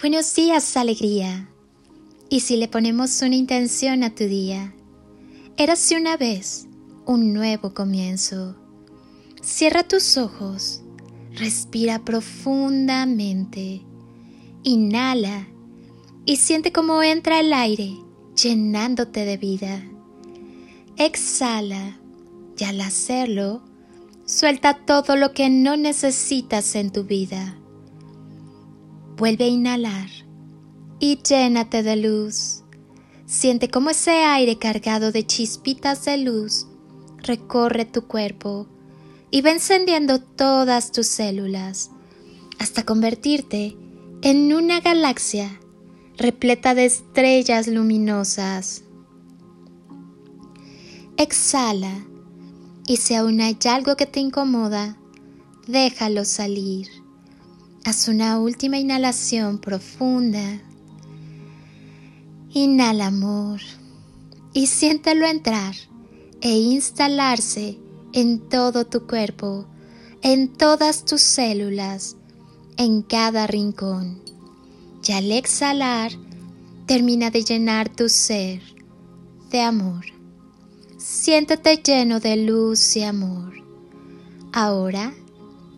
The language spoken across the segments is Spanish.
Buenos días, alegría. Y si le ponemos una intención a tu día, érase una vez un nuevo comienzo. Cierra tus ojos, respira profundamente, inhala y siente cómo entra el aire llenándote de vida. Exhala y al hacerlo, suelta todo lo que no necesitas en tu vida. Vuelve a inhalar y llénate de luz. Siente cómo ese aire cargado de chispitas de luz recorre tu cuerpo y va encendiendo todas tus células hasta convertirte en una galaxia repleta de estrellas luminosas. Exhala y si aún hay algo que te incomoda, déjalo salir. Haz una última inhalación profunda. Inhala amor y siéntelo entrar e instalarse en todo tu cuerpo, en todas tus células, en cada rincón. Y al exhalar, termina de llenar tu ser de amor. Siéntete lleno de luz y amor. Ahora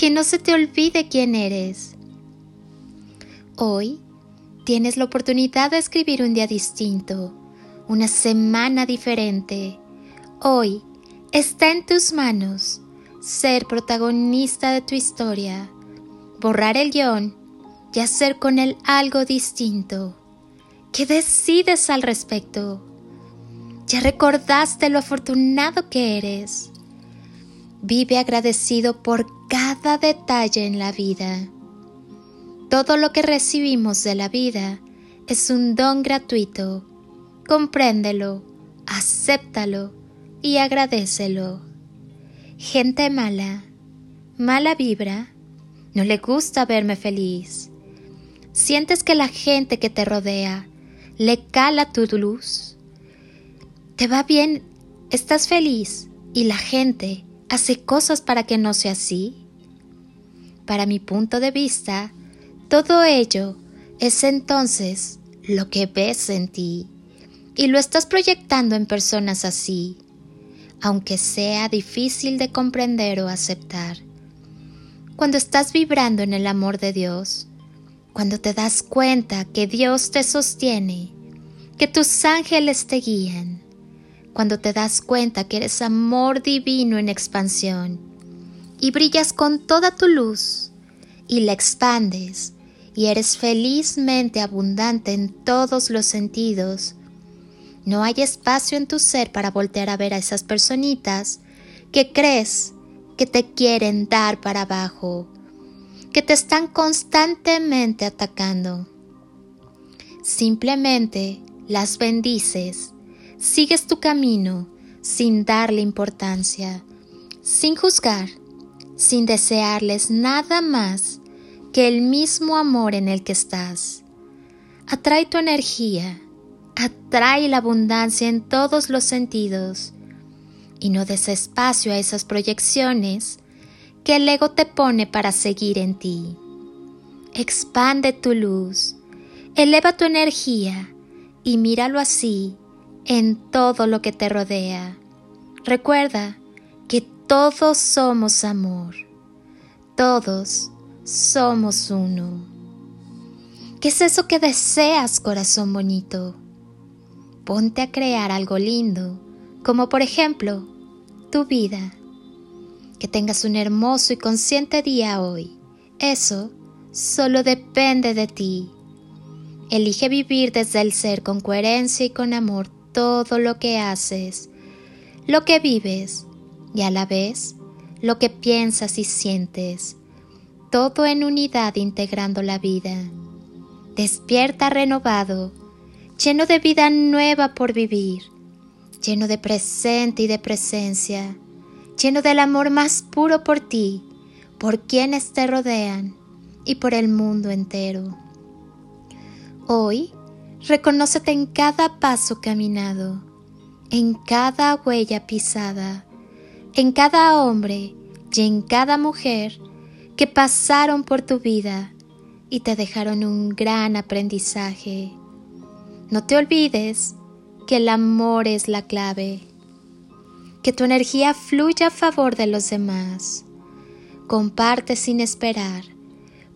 que no se te olvide quién eres. Hoy tienes la oportunidad de escribir un día distinto, una semana diferente. Hoy está en tus manos ser protagonista de tu historia, borrar el guion y hacer con él algo distinto. ¿Qué decides al respecto? Ya recordaste lo afortunado que eres. Vive agradecido por cada detalle en la vida. Todo lo que recibimos de la vida es un don gratuito. Compréndelo, acéptalo y agradecelo. Gente mala, mala vibra, no le gusta verme feliz. Sientes que la gente que te rodea le cala tu luz. Te va bien, estás feliz y la gente hace cosas para que no sea así? Para mi punto de vista, todo ello es entonces lo que ves en ti y lo estás proyectando en personas así, aunque sea difícil de comprender o aceptar. Cuando estás vibrando en el amor de Dios, cuando te das cuenta que Dios te sostiene, que tus ángeles te guían, cuando te das cuenta que eres amor divino en expansión y brillas con toda tu luz y la expandes y eres felizmente abundante en todos los sentidos, no hay espacio en tu ser para voltear a ver a esas personitas que crees que te quieren dar para abajo, que te están constantemente atacando. Simplemente las bendices sigues tu camino sin darle importancia, sin juzgar, sin desearles nada más que el mismo amor en el que estás. Atrae tu energía, atrae la abundancia en todos los sentidos y no des espacio a esas proyecciones que el ego te pone para seguir en ti. Expande tu luz, eleva tu energía y míralo así en todo lo que te rodea. Recuerda que todos somos amor. Todos somos uno. ¿Qué es eso que deseas, corazón bonito? Ponte a crear algo lindo, como por ejemplo, tu vida. Que tengas un hermoso y consciente día hoy. Eso solo depende de ti. Elige vivir desde el ser con coherencia y con amor todo lo que haces, lo que vives y a la vez lo que piensas y sientes, todo en unidad integrando la vida. despierta renovado, lleno de vida nueva por vivir, lleno de presente y de presencia, lleno del amor más puro por ti, por quienes te rodean y por el mundo entero. Hoy, reconócete en cada paso caminado, en cada huella pisada, en cada hombre y en cada mujer que pasaron por tu vida y te dejaron un gran aprendizaje. No te olvides que el amor es la clave, que tu energía fluya a favor de los demás. Comparte sin esperar,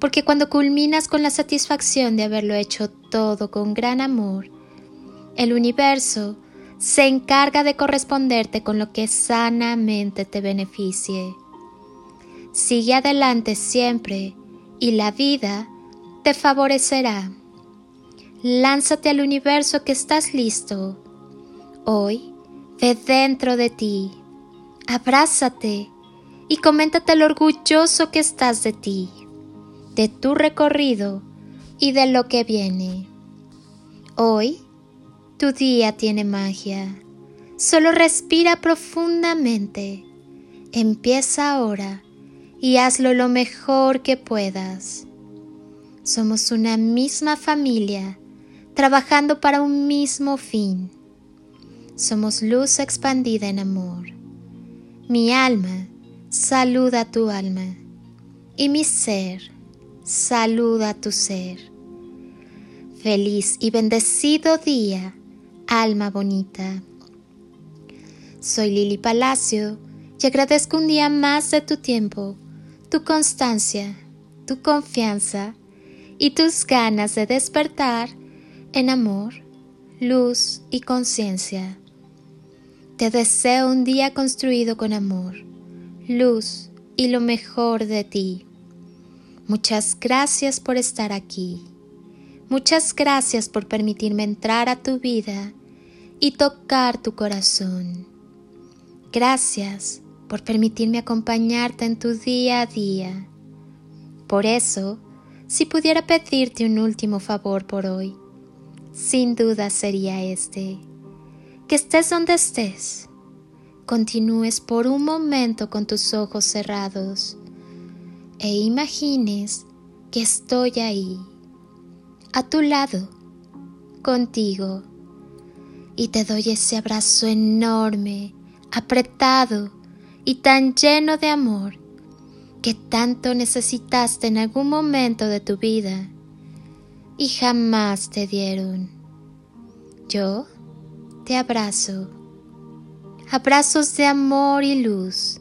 porque cuando culminas con la satisfacción de haberlo hecho todo con gran amor, el universo se encarga de corresponderte con lo que sanamente te beneficie. Sigue adelante siempre y la vida te favorecerá. Lánzate al universo que estás listo. Hoy, ve dentro de ti, abrázate y coméntate lo orgulloso que estás de ti, de tu recorrido y de lo que viene. Hoy, tu día tiene magia. Solo respira profundamente. Empieza ahora y hazlo lo mejor que puedas. Somos una misma familia, trabajando para un mismo fin. Somos luz expandida en amor. Mi alma saluda a tu alma y mi ser saluda tu ser. Feliz y bendecido día, alma bonita. Soy Lili Palacio y agradezco un día más de tu tiempo tu constancia, tu confianza y tus ganas de despertar en amor, luz y conciencia. Te deseo un día construido con amor, luz y lo mejor de ti. Muchas gracias por estar aquí. Muchas gracias por permitirme entrar a tu vida y tocar tu corazón. Gracias por permitirme acompañarte en tu día a día. Por eso, si pudiera pedirte un último favor por hoy, sin duda sería este, que estés donde estés, continúes por un momento con tus ojos cerrados e imagines que estoy ahí, a tu lado, contigo, y te doy ese abrazo enorme, apretado, y tan lleno de amor que tanto necesitaste en algún momento de tu vida y jamás te dieron. Yo te abrazo, abrazos de amor y luz